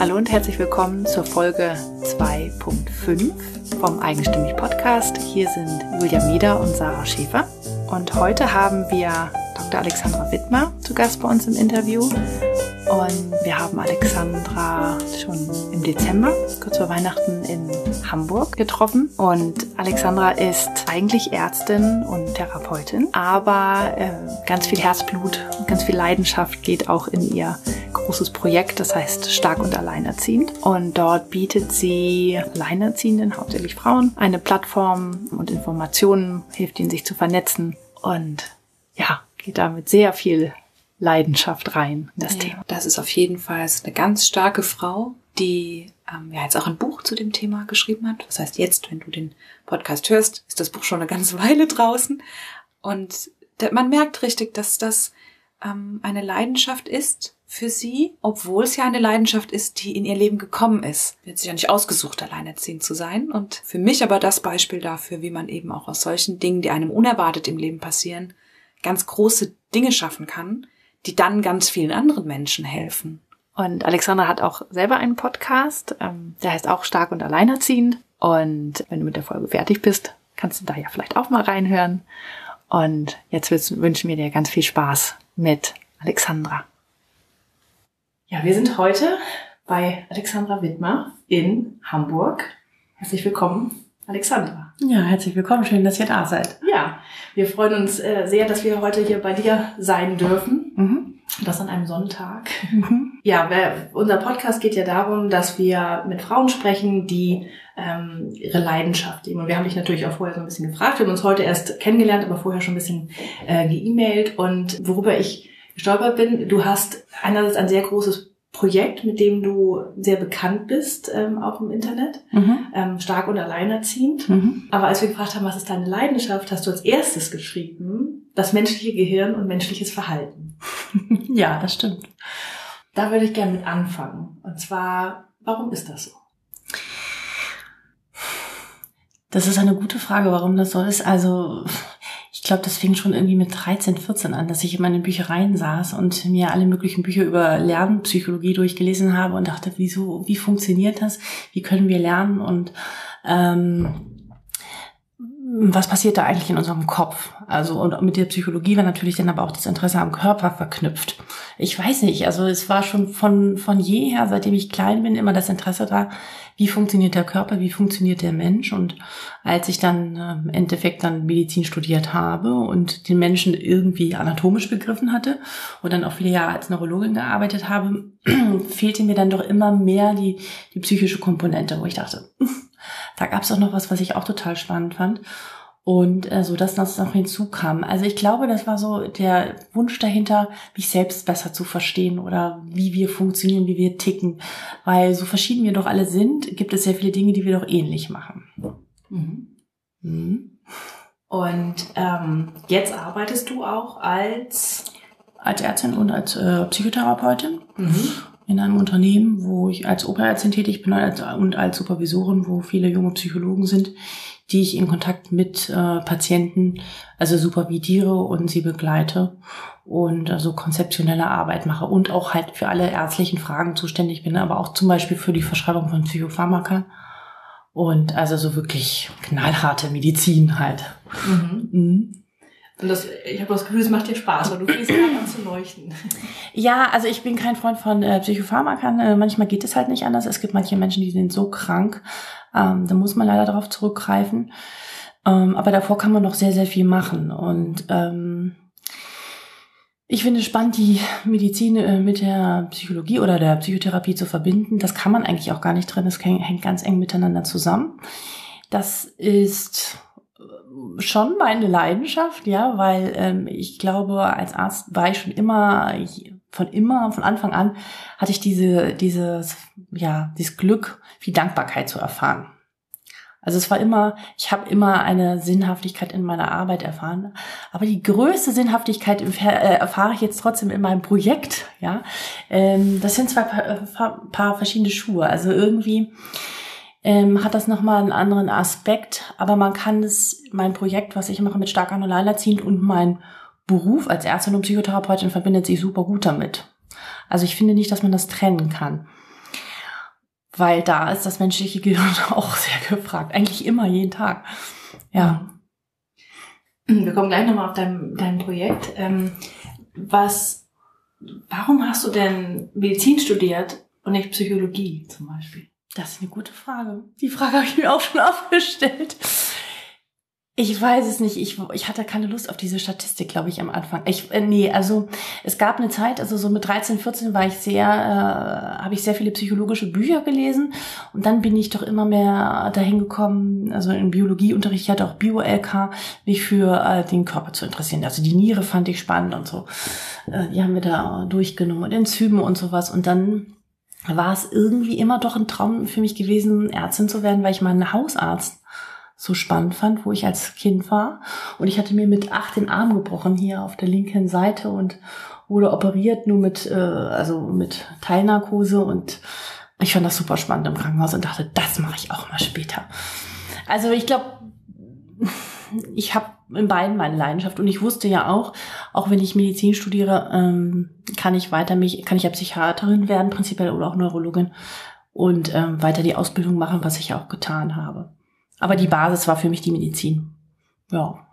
Hallo und herzlich willkommen zur Folge 2.5 vom Eigenstimmig Podcast. Hier sind Julia Meder und Sarah Schäfer. Und heute haben wir Dr. Alexandra Wittmer zu Gast bei uns im Interview. Und wir haben Alexandra schon im Dezember, kurz vor Weihnachten, in Hamburg getroffen. Und Alexandra ist eigentlich Ärztin und Therapeutin, aber äh, ganz viel Herzblut und ganz viel Leidenschaft geht auch in ihr großes Projekt, das heißt Stark und Alleinerziehend. Und dort bietet sie Alleinerziehenden, hauptsächlich Frauen, eine Plattform und Informationen, hilft ihnen sich zu vernetzen und ja, geht damit sehr viel Leidenschaft rein in das ja, Thema. Das ist auf jeden Fall eine ganz starke Frau, die ähm, ja jetzt auch ein Buch zu dem Thema geschrieben hat. Das heißt, jetzt, wenn du den Podcast hörst, ist das Buch schon eine ganze Weile draußen. Und man merkt richtig, dass das ähm, eine Leidenschaft ist für sie, obwohl es ja eine Leidenschaft ist, die in ihr Leben gekommen ist. Sie hat sich ja nicht ausgesucht, alleinerziehend zu sein. Und für mich aber das Beispiel dafür, wie man eben auch aus solchen Dingen, die einem unerwartet im Leben passieren, ganz große Dinge schaffen kann, die dann ganz vielen anderen Menschen helfen. Und Alexandra hat auch selber einen Podcast, ähm, der heißt auch Stark und Alleinerziehend. Und wenn du mit der Folge fertig bist, kannst du da ja vielleicht auch mal reinhören. Und jetzt wünschen wir dir ganz viel Spaß mit Alexandra. Ja, wir sind heute bei Alexandra Wittmer in Hamburg. Herzlich willkommen, Alexandra. Ja, herzlich willkommen. Schön, dass ihr da seid. Ja, wir freuen uns äh, sehr, dass wir heute hier bei dir sein dürfen. Mhm. Das an einem Sonntag. Mhm. Ja, wer, unser Podcast geht ja darum, dass wir mit Frauen sprechen, die ähm, ihre Leidenschaft leben. Und wir haben dich natürlich auch vorher so ein bisschen gefragt. Wir haben uns heute erst kennengelernt, aber vorher schon ein bisschen äh, ge-mailt. Und worüber ich gestolpert bin, du hast einerseits ein sehr großes Projekt, mit dem du sehr bekannt bist, ähm, auch im Internet, mhm. ähm, stark und alleinerziehend. Mhm. Aber als wir gefragt haben, was ist deine Leidenschaft, hast du als erstes geschrieben, das menschliche Gehirn und menschliches Verhalten. ja, das stimmt. Da würde ich gerne mit anfangen. Und zwar, warum ist das so? Das ist eine gute Frage, warum das so ist. Also glaube, das fing schon irgendwie mit 13, 14 an, dass ich in meinen Büchereien saß und mir alle möglichen Bücher über Lernpsychologie durchgelesen habe und dachte, wieso, wie funktioniert das? Wie können wir lernen? Und ähm, was passiert da eigentlich in unserem Kopf? Also und mit der Psychologie war natürlich dann aber auch das Interesse am Körper verknüpft. Ich weiß nicht, also es war schon von von jeher, seitdem ich klein bin, immer das Interesse da, wie funktioniert der Körper, wie funktioniert der Mensch. Und als ich dann äh, im Endeffekt dann Medizin studiert habe und den Menschen irgendwie anatomisch begriffen hatte und dann auch viele Jahre als Neurologin gearbeitet habe, fehlte mir dann doch immer mehr die die psychische Komponente, wo ich dachte da gab es auch noch was, was ich auch total spannend fand. Und äh, so, dass das noch hinzukam. Also ich glaube, das war so der Wunsch dahinter, mich selbst besser zu verstehen oder wie wir funktionieren, wie wir ticken. Weil so verschieden wir doch alle sind, gibt es sehr viele Dinge, die wir doch ähnlich machen. Mhm. Mhm. Und ähm, jetzt arbeitest du auch als als Ärztin und als äh, Psychotherapeutin. Mhm in einem Unternehmen, wo ich als Operärztin tätig bin und als Supervisorin, wo viele junge Psychologen sind, die ich in Kontakt mit äh, Patienten, also supervidiere und sie begleite und also konzeptionelle Arbeit mache und auch halt für alle ärztlichen Fragen zuständig bin, aber auch zum Beispiel für die Verschreibung von Psychopharmaka und also so wirklich knallharte Medizin halt. Mhm. Mhm. Und das, ich habe das Gefühl, es macht dir Spaß, weil du fängst gerade an zu leuchten. Ja, also ich bin kein Freund von äh, Psychopharmakern. Äh, manchmal geht es halt nicht anders. Es gibt manche Menschen, die sind so krank. Ähm, da muss man leider darauf zurückgreifen. Ähm, aber davor kann man noch sehr, sehr viel machen. Und ähm, ich finde es spannend, die Medizin äh, mit der Psychologie oder der Psychotherapie zu verbinden. Das kann man eigentlich auch gar nicht drin. Das hängt ganz eng miteinander zusammen. Das ist schon meine Leidenschaft, ja, weil ähm, ich glaube, als Arzt war ich schon immer, von immer, von Anfang an, hatte ich diese, dieses, ja, dieses Glück, viel Dankbarkeit zu erfahren. Also es war immer, ich habe immer eine Sinnhaftigkeit in meiner Arbeit erfahren, aber die größte Sinnhaftigkeit äh, erfahre ich jetzt trotzdem in meinem Projekt. Ja, ähm, das sind zwei paar, paar verschiedene Schuhe. Also irgendwie ähm, hat das nochmal einen anderen Aspekt, aber man kann es, mein Projekt, was ich mache mit stark an alleinerziehend und mein Beruf als Ärztin und Psychotherapeutin verbindet sich super gut damit. Also ich finde nicht, dass man das trennen kann. weil da ist das menschliche Gehirn auch sehr gefragt. Eigentlich immer, jeden Tag. Ja. Wir kommen gleich nochmal auf dein, dein Projekt. Ähm, was, warum hast du denn Medizin studiert und nicht Psychologie zum Beispiel? Das ist eine gute Frage. Die Frage habe ich mir auch schon aufgestellt. Ich weiß es nicht. Ich, ich hatte keine Lust auf diese Statistik, glaube ich, am Anfang. Ich, äh, nee, also es gab eine Zeit, also so mit 13, 14 war ich sehr, äh, habe ich sehr viele psychologische Bücher gelesen und dann bin ich doch immer mehr dahin gekommen, also im Biologieunterricht, ich hatte auch Bio-LK, mich für äh, den Körper zu interessieren. Also die Niere fand ich spannend und so. Äh, die haben wir da durchgenommen und Enzyme und sowas und dann war es irgendwie immer doch ein Traum für mich gewesen, Ärztin zu werden, weil ich mal einen Hausarzt so spannend fand, wo ich als Kind war. Und ich hatte mir mit acht den Arm gebrochen hier auf der linken Seite und wurde operiert nur mit, äh, also mit Teilnarkose und ich fand das super spannend im Krankenhaus und dachte, das mache ich auch mal später. Also ich glaube, ich habe in beiden meine Leidenschaft und ich wusste ja auch, auch wenn ich Medizin studiere, ähm, kann ich weiter mich, kann ich ja Psychiaterin werden, prinzipiell oder auch Neurologin und ähm, weiter die Ausbildung machen, was ich auch getan habe. Aber die Basis war für mich die Medizin. Ja.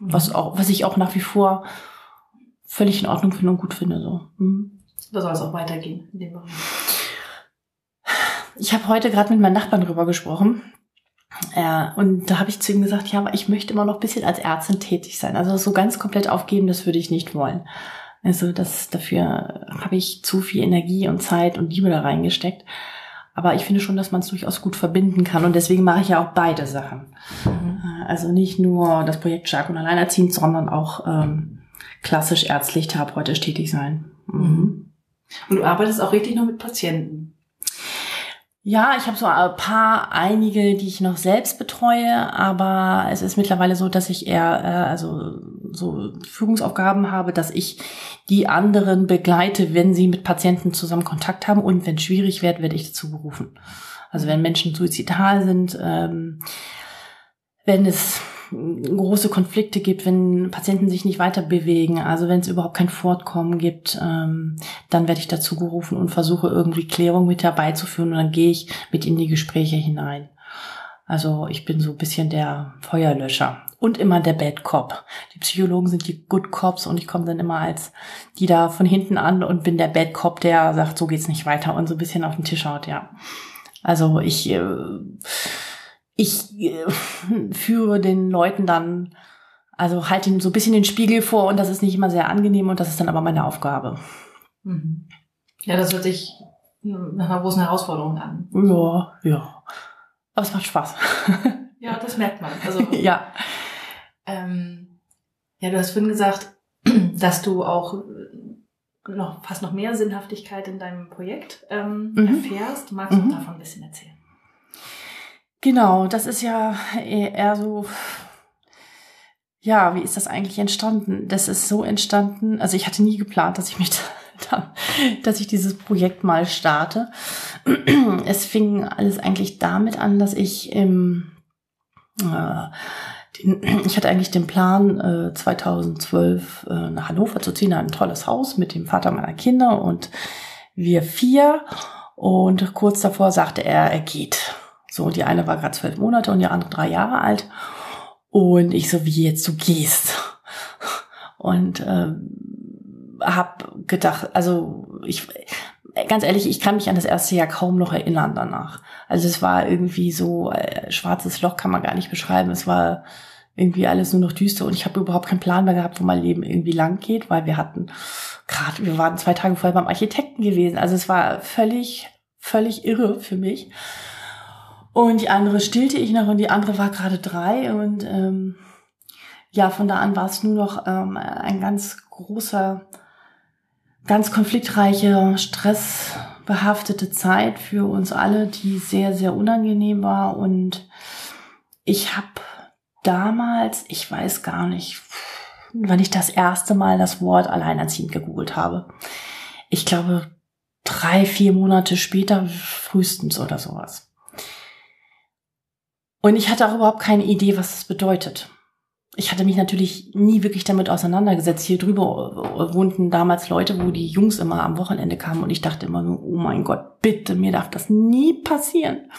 Mhm. Was auch, was ich auch nach wie vor völlig in Ordnung finde und gut finde, so. Mhm. Da soll es auch weitergehen in dem Bereich. Ich habe heute gerade mit meinem Nachbarn drüber gesprochen. Ja, und da habe ich zu ihm gesagt, ja, aber ich möchte immer noch ein bisschen als Ärztin tätig sein. Also so ganz komplett aufgeben, das würde ich nicht wollen. Also das dafür habe ich zu viel Energie und Zeit und Liebe da reingesteckt. Aber ich finde schon, dass man es durchaus gut verbinden kann. Und deswegen mache ich ja auch beide Sachen. Mhm. Also nicht nur das Projekt Stark und Alleinerziehend, sondern auch ähm, klassisch ärztlich, therapeutisch tätig sein. Mhm. Und du arbeitest auch richtig nur mit Patienten? Ja, ich habe so ein paar, einige, die ich noch selbst betreue, aber es ist mittlerweile so, dass ich eher äh, also so Führungsaufgaben habe, dass ich die anderen begleite, wenn sie mit Patienten zusammen Kontakt haben und wenn schwierig wird, werde ich dazu gerufen. Also wenn Menschen suizidal sind, ähm, wenn es große Konflikte gibt, wenn Patienten sich nicht weiter bewegen, also wenn es überhaupt kein Fortkommen gibt, ähm, dann werde ich dazu gerufen und versuche irgendwie Klärung mit herbeizuführen und dann gehe ich mit in die Gespräche hinein. Also ich bin so ein bisschen der Feuerlöscher und immer der Bad Cop. Die Psychologen sind die Good Cops und ich komme dann immer als die da von hinten an und bin der Bad Cop, der sagt, so geht's nicht weiter und so ein bisschen auf den Tisch haut, ja. Also ich, äh, ich äh, führe den Leuten dann, also halte ihnen so ein bisschen den Spiegel vor und das ist nicht immer sehr angenehm und das ist dann aber meine Aufgabe. Mhm. Ja, das hört sich nach einer großen Herausforderung an. Ja, ja. Aber es macht Spaß. Ja, das merkt man. Also ja. Ähm, ja, du hast vorhin gesagt, dass du auch noch fast noch mehr Sinnhaftigkeit in deinem Projekt ähm, mhm. erfährst. Magst du mhm. davon ein bisschen erzählen? Genau, das ist ja eher so, ja, wie ist das eigentlich entstanden? Das ist so entstanden, also ich hatte nie geplant, dass ich mich da, dass ich dieses Projekt mal starte. Es fing alles eigentlich damit an, dass ich im äh, ich hatte eigentlich den Plan, 2012 äh, äh, nach Hannover zu ziehen, ein tolles Haus mit dem Vater meiner Kinder und wir vier. Und kurz davor sagte er, er geht. So, die eine war gerade zwölf Monate und die andere drei Jahre alt. Und ich so, wie jetzt du gehst. Und ähm, habe gedacht, also ich, ganz ehrlich, ich kann mich an das erste Jahr kaum noch erinnern danach. Also es war irgendwie so, äh, schwarzes Loch kann man gar nicht beschreiben. Es war irgendwie alles nur noch düster und ich habe überhaupt keinen Plan mehr gehabt, wo mein Leben irgendwie lang geht, weil wir hatten gerade, wir waren zwei Tage vorher beim Architekten gewesen. Also es war völlig, völlig irre für mich. Und die andere stillte ich noch und die andere war gerade drei und ähm, ja, von da an war es nur noch ähm, ein ganz großer ganz konfliktreiche, stressbehaftete Zeit für uns alle, die sehr, sehr unangenehm war. Und ich habe damals, ich weiß gar nicht, wann ich das erste Mal das Wort alleinerziehend gegoogelt habe. Ich glaube, drei, vier Monate später frühestens oder sowas. Und ich hatte auch überhaupt keine Idee, was das bedeutet. ich hatte mich natürlich nie wirklich damit auseinandergesetzt. Hier drüber wohnten damals Leute, wo die Jungs immer am Wochenende kamen und ich dachte immer so, oh mein Gott, bitte, mir darf das nie passieren.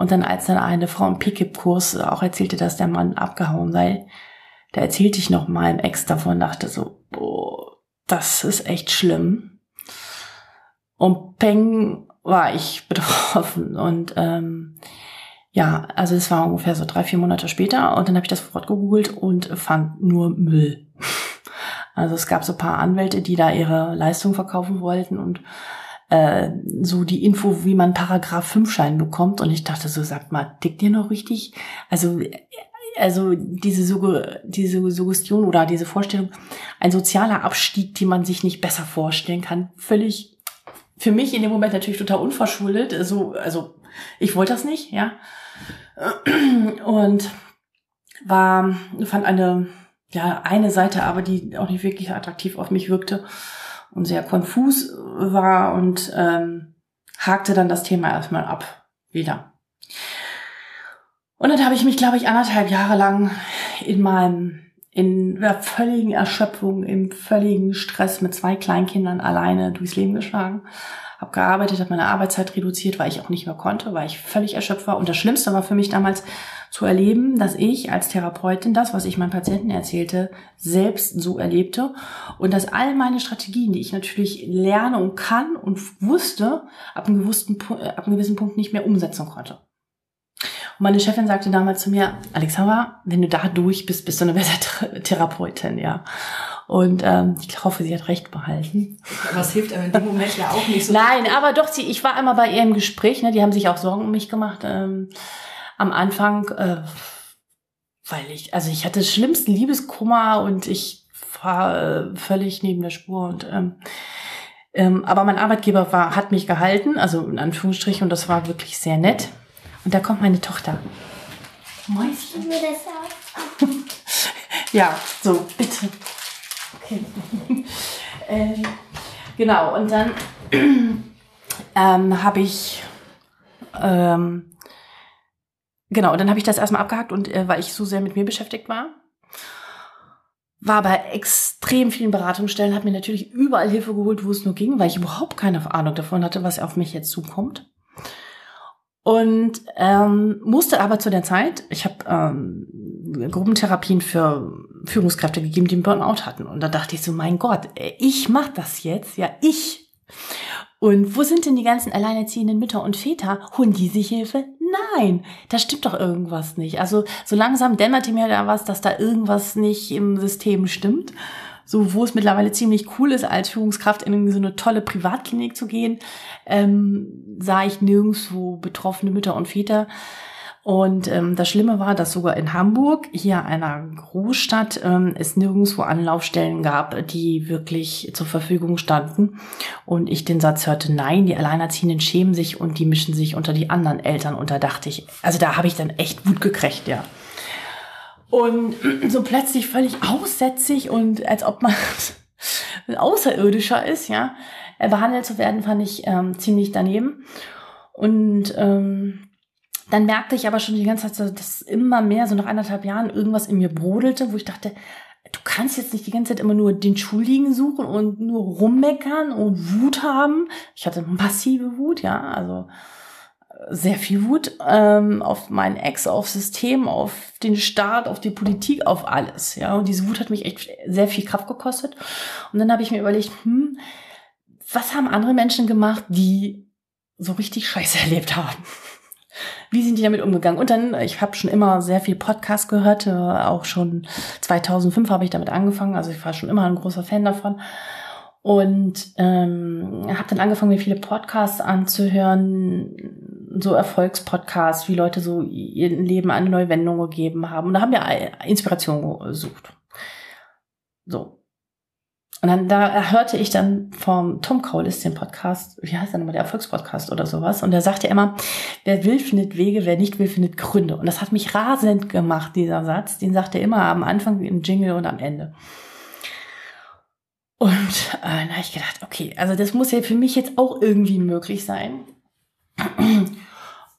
Und dann als dann eine Frau im Pickup-Kurs auch erzählte, dass der Mann abgehauen sei, da erzählte ich noch meinem Ex davon, dachte so, boah, das ist echt schlimm. Und peng war ich betroffen und ähm, ja, also es war ungefähr so drei, vier Monate später und dann habe ich das Wort gegoogelt und fand nur Müll. Also es gab so paar Anwälte, die da ihre Leistung verkaufen wollten und äh, so die Info, wie man Paragraph 5 Schein bekommt. Und ich dachte so, sag mal, tickt ihr noch richtig? Also, also diese, Sugge diese Suggestion oder diese Vorstellung, ein sozialer Abstieg, die man sich nicht besser vorstellen kann, völlig für mich in dem Moment natürlich total unverschuldet. Also, also ich wollte das nicht, ja. Und war, fand eine, ja, eine Seite aber, die auch nicht wirklich attraktiv auf mich wirkte und sehr konfus war und ähm, hakte dann das Thema erstmal ab wieder. Und dann habe ich mich, glaube ich, anderthalb Jahre lang in meinem in der völligen Erschöpfung, im völligen Stress mit zwei Kleinkindern alleine durchs Leben geschlagen habe gearbeitet, habe meine Arbeitszeit reduziert, weil ich auch nicht mehr konnte, weil ich völlig erschöpft war. Und das Schlimmste war für mich damals zu erleben, dass ich als Therapeutin das, was ich meinen Patienten erzählte, selbst so erlebte und dass all meine Strategien, die ich natürlich lerne und kann und wusste, ab einem, gewissen, ab einem gewissen Punkt nicht mehr umsetzen konnte. Und meine Chefin sagte damals zu mir, Alexandra, wenn du da durch bist, bist du eine bessere Therapeutin, ja. Und ähm, ich hoffe, sie hat recht behalten. Was hilft aber in dem Moment ja auch nicht so. Nein, aber doch, sie, ich war einmal bei ihr im Gespräch, ne, die haben sich auch Sorgen um mich gemacht ähm, am Anfang, äh, weil ich, also ich hatte schlimmsten Liebeskummer und ich war äh, völlig neben der Spur und ähm, ähm, aber mein Arbeitgeber war, hat mich gehalten, also in Anführungsstrichen, und das war wirklich sehr nett. Und da kommt meine Tochter. Mäuschen. Mir das auch. ja, so, bitte. Ähm, genau, und dann ähm, habe ich ähm, genau, dann habe ich das erstmal abgehakt und äh, weil ich so sehr mit mir beschäftigt war, war bei extrem vielen Beratungsstellen, habe mir natürlich überall Hilfe geholt, wo es nur ging, weil ich überhaupt keine Ahnung davon hatte, was auf mich jetzt zukommt. Und ähm, musste aber zu der Zeit, ich habe ähm, Gruppentherapien für Führungskräfte gegeben, die einen Burnout hatten. Und da dachte ich so, mein Gott, ich mache das jetzt, ja, ich. Und wo sind denn die ganzen alleinerziehenden Mütter und Väter? Holen die sich Hilfe? Nein, da stimmt doch irgendwas nicht. Also so langsam dämmerte mir da was, dass da irgendwas nicht im System stimmt so wo es mittlerweile ziemlich cool ist, als Führungskraft in so eine tolle Privatklinik zu gehen, ähm, sah ich nirgendwo betroffene Mütter und Väter. Und ähm, das Schlimme war, dass sogar in Hamburg, hier einer Großstadt, ähm, es nirgendwo Anlaufstellen gab, die wirklich zur Verfügung standen. Und ich den Satz hörte, nein, die Alleinerziehenden schämen sich und die mischen sich unter die anderen Eltern. Und da dachte ich, also da habe ich dann echt Wut gekriegt, ja. Und so plötzlich völlig aussätzig und als ob man ein Außerirdischer ist, ja, äh, behandelt zu werden, fand ich ähm, ziemlich daneben. Und ähm, dann merkte ich aber schon die ganze Zeit, dass immer mehr, so nach anderthalb Jahren, irgendwas in mir brodelte, wo ich dachte, du kannst jetzt nicht die ganze Zeit immer nur den Schuldigen suchen und nur rummeckern und Wut haben. Ich hatte massive Wut, ja, also sehr viel Wut ähm, auf meinen Ex, auf System, auf den Staat, auf die Politik, auf alles. Ja, und diese Wut hat mich echt sehr viel Kraft gekostet. Und dann habe ich mir überlegt, hm, was haben andere Menschen gemacht, die so richtig Scheiße erlebt haben? Wie sind die damit umgegangen? Und dann, ich habe schon immer sehr viel Podcast gehört, äh, auch schon 2005 habe ich damit angefangen, also ich war schon immer ein großer Fan davon und ähm, habe dann angefangen, mir viele Podcasts anzuhören, so Erfolgspodcasts, wie Leute so ihr Leben eine neue Wendung gegeben haben. Und da haben wir Inspiration gesucht. So. Und dann da hörte ich dann vom Tom Kaulis den Podcast, wie heißt der nochmal, der Erfolgspodcast oder sowas. Und der sagte immer, wer will, findet Wege, wer nicht will, findet Gründe. Und das hat mich rasend gemacht, dieser Satz. Den sagt er immer am Anfang im Jingle und am Ende. Und äh, dann habe ich gedacht, okay, also das muss ja für mich jetzt auch irgendwie möglich sein.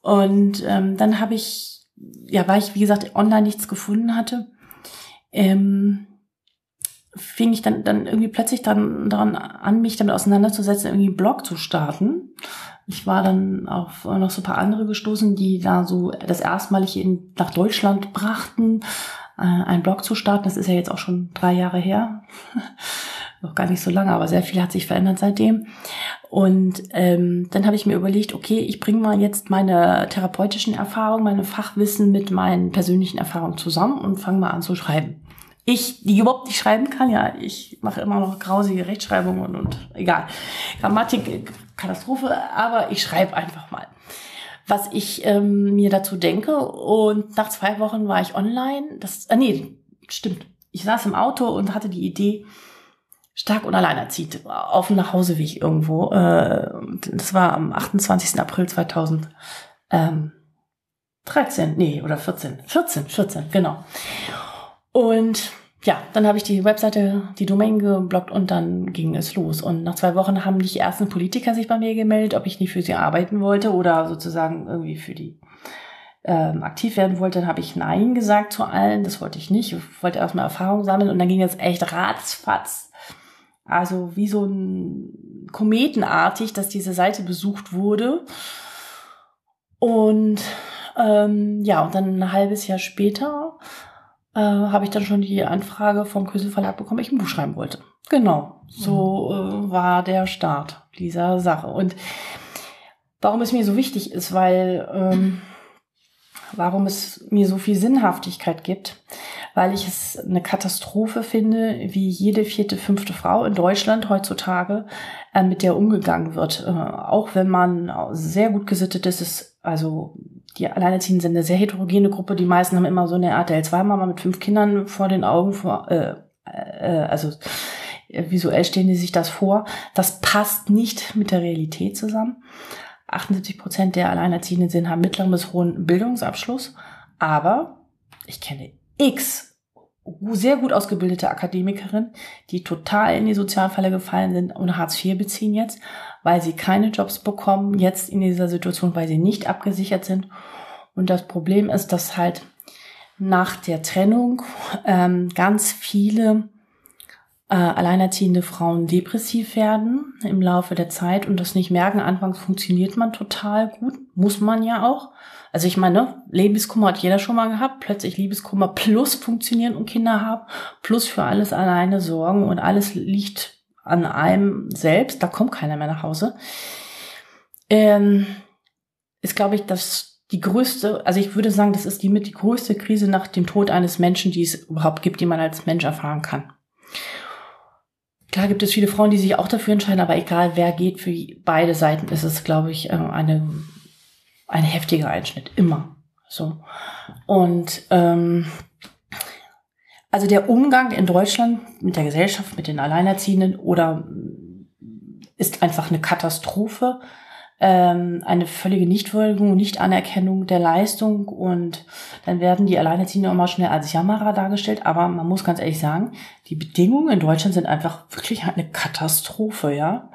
Und ähm, dann habe ich, ja, weil ich, wie gesagt, online nichts gefunden hatte, ähm, fing ich dann, dann irgendwie plötzlich dann daran an, mich damit auseinanderzusetzen, irgendwie einen Blog zu starten. Ich war dann auf noch so ein paar andere gestoßen, die da so das erstmalig in, nach Deutschland brachten, äh, einen Blog zu starten. Das ist ja jetzt auch schon drei Jahre her. noch gar nicht so lange, aber sehr viel hat sich verändert seitdem. Und ähm, dann habe ich mir überlegt, okay, ich bringe mal jetzt meine therapeutischen Erfahrungen, meine Fachwissen mit meinen persönlichen Erfahrungen zusammen und fange mal an zu schreiben ich, die überhaupt nicht schreiben kann, ja, ich mache immer noch grausige Rechtschreibungen und, und egal. Grammatik, Katastrophe, aber ich schreibe einfach mal, was ich ähm, mir dazu denke. Und nach zwei Wochen war ich online. Das, äh, nee, stimmt. Ich saß im Auto und hatte die Idee, stark und alleinerziehend, auf dem Nachhauseweg irgendwo. Äh, das war am 28. April 2013, nee, oder 14. 14, 14, genau. Und ja, dann habe ich die Webseite, die Domain geblockt und dann ging es los. Und nach zwei Wochen haben die ersten Politiker sich bei mir gemeldet, ob ich nicht für sie arbeiten wollte oder sozusagen irgendwie für die ähm, aktiv werden wollte. Dann habe ich Nein gesagt zu allen. Das wollte ich nicht. Ich wollte erstmal Erfahrung sammeln und dann ging es echt ratzfatz. Also wie so ein Kometenartig, dass diese Seite besucht wurde. Und ähm, ja, und dann ein halbes Jahr später äh, habe ich dann schon die Anfrage vom Küsel Verlag bekommen, ich ein Buch schreiben wollte. Genau, so äh, war der Start dieser Sache. Und warum es mir so wichtig ist, weil ähm, warum es mir so viel Sinnhaftigkeit gibt, weil ich es eine Katastrophe finde, wie jede vierte, fünfte Frau in Deutschland heutzutage äh, mit der umgegangen wird. Äh, auch wenn man sehr gut gesittet ist, ist also die Alleinerziehenden sind eine sehr heterogene Gruppe. Die meisten haben immer so eine RTL-2-Mama mit fünf Kindern vor den Augen, vor, äh, äh, also äh, visuell stehen die sich das vor. Das passt nicht mit der Realität zusammen. 78 Prozent der Alleinerziehenden sind, haben mittleren bis hohen Bildungsabschluss. Aber ich kenne x sehr gut ausgebildete Akademikerin, die total in die Sozialfalle gefallen sind und Hartz IV beziehen jetzt, weil sie keine Jobs bekommen, jetzt in dieser Situation, weil sie nicht abgesichert sind. Und das Problem ist, dass halt nach der Trennung ähm, ganz viele äh, alleinerziehende Frauen depressiv werden im Laufe der Zeit und das nicht merken. Anfangs funktioniert man total gut, muss man ja auch. Also ich meine, Liebeskummer hat jeder schon mal gehabt. Plötzlich Liebeskummer plus funktionieren und Kinder haben, plus für alles alleine sorgen und alles liegt an einem selbst. Da kommt keiner mehr nach Hause. Ähm, ist, glaube ich, das die größte, also ich würde sagen, das ist die mit die größte Krise nach dem Tod eines Menschen, die es überhaupt gibt, die man als Mensch erfahren kann. Klar gibt es viele Frauen, die sich auch dafür entscheiden, aber egal wer geht, für beide Seiten ist es, glaube ich, äh, eine ein heftiger Einschnitt, immer. So. Und ähm, also der Umgang in Deutschland mit der Gesellschaft, mit den Alleinerziehenden oder ist einfach eine Katastrophe, ähm, eine völlige Nichtwürdigung, Nichtanerkennung der Leistung und dann werden die Alleinerziehenden immer schnell als Jammerer dargestellt. Aber man muss ganz ehrlich sagen, die Bedingungen in Deutschland sind einfach wirklich eine Katastrophe, ja.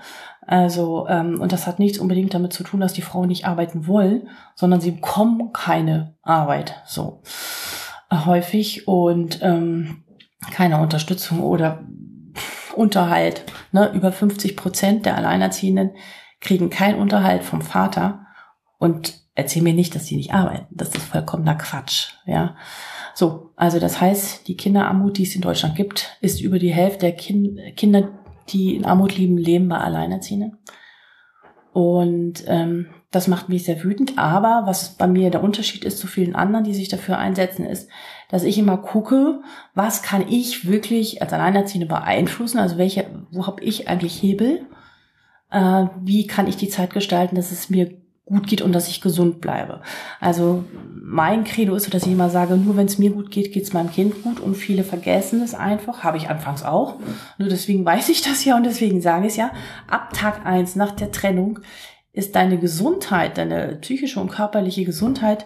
Also, ähm, und das hat nichts unbedingt damit zu tun, dass die Frauen nicht arbeiten wollen, sondern sie bekommen keine Arbeit so häufig und ähm, keine Unterstützung oder Unterhalt. Ne? Über 50 Prozent der Alleinerziehenden kriegen keinen Unterhalt vom Vater und erzähl mir nicht, dass die nicht arbeiten. Das ist vollkommener Quatsch, ja. So, also das heißt, die Kinderarmut, die es in Deutschland gibt, ist über die Hälfte der kind Kinder, die in Armut leben, leben bei Alleinerziehenden. Und ähm, das macht mich sehr wütend. Aber was bei mir der Unterschied ist zu vielen anderen, die sich dafür einsetzen, ist, dass ich immer gucke, was kann ich wirklich als Alleinerziehende beeinflussen? Also welche, wo habe ich eigentlich Hebel? Äh, wie kann ich die Zeit gestalten, dass es mir gut geht und dass ich gesund bleibe. Also mein Credo ist dass ich immer sage, nur wenn es mir gut geht, geht es meinem Kind gut und viele vergessen es einfach, habe ich anfangs auch. Nur deswegen weiß ich das ja und deswegen sage ich es ja, ab Tag eins nach der Trennung ist deine Gesundheit, deine psychische und körperliche Gesundheit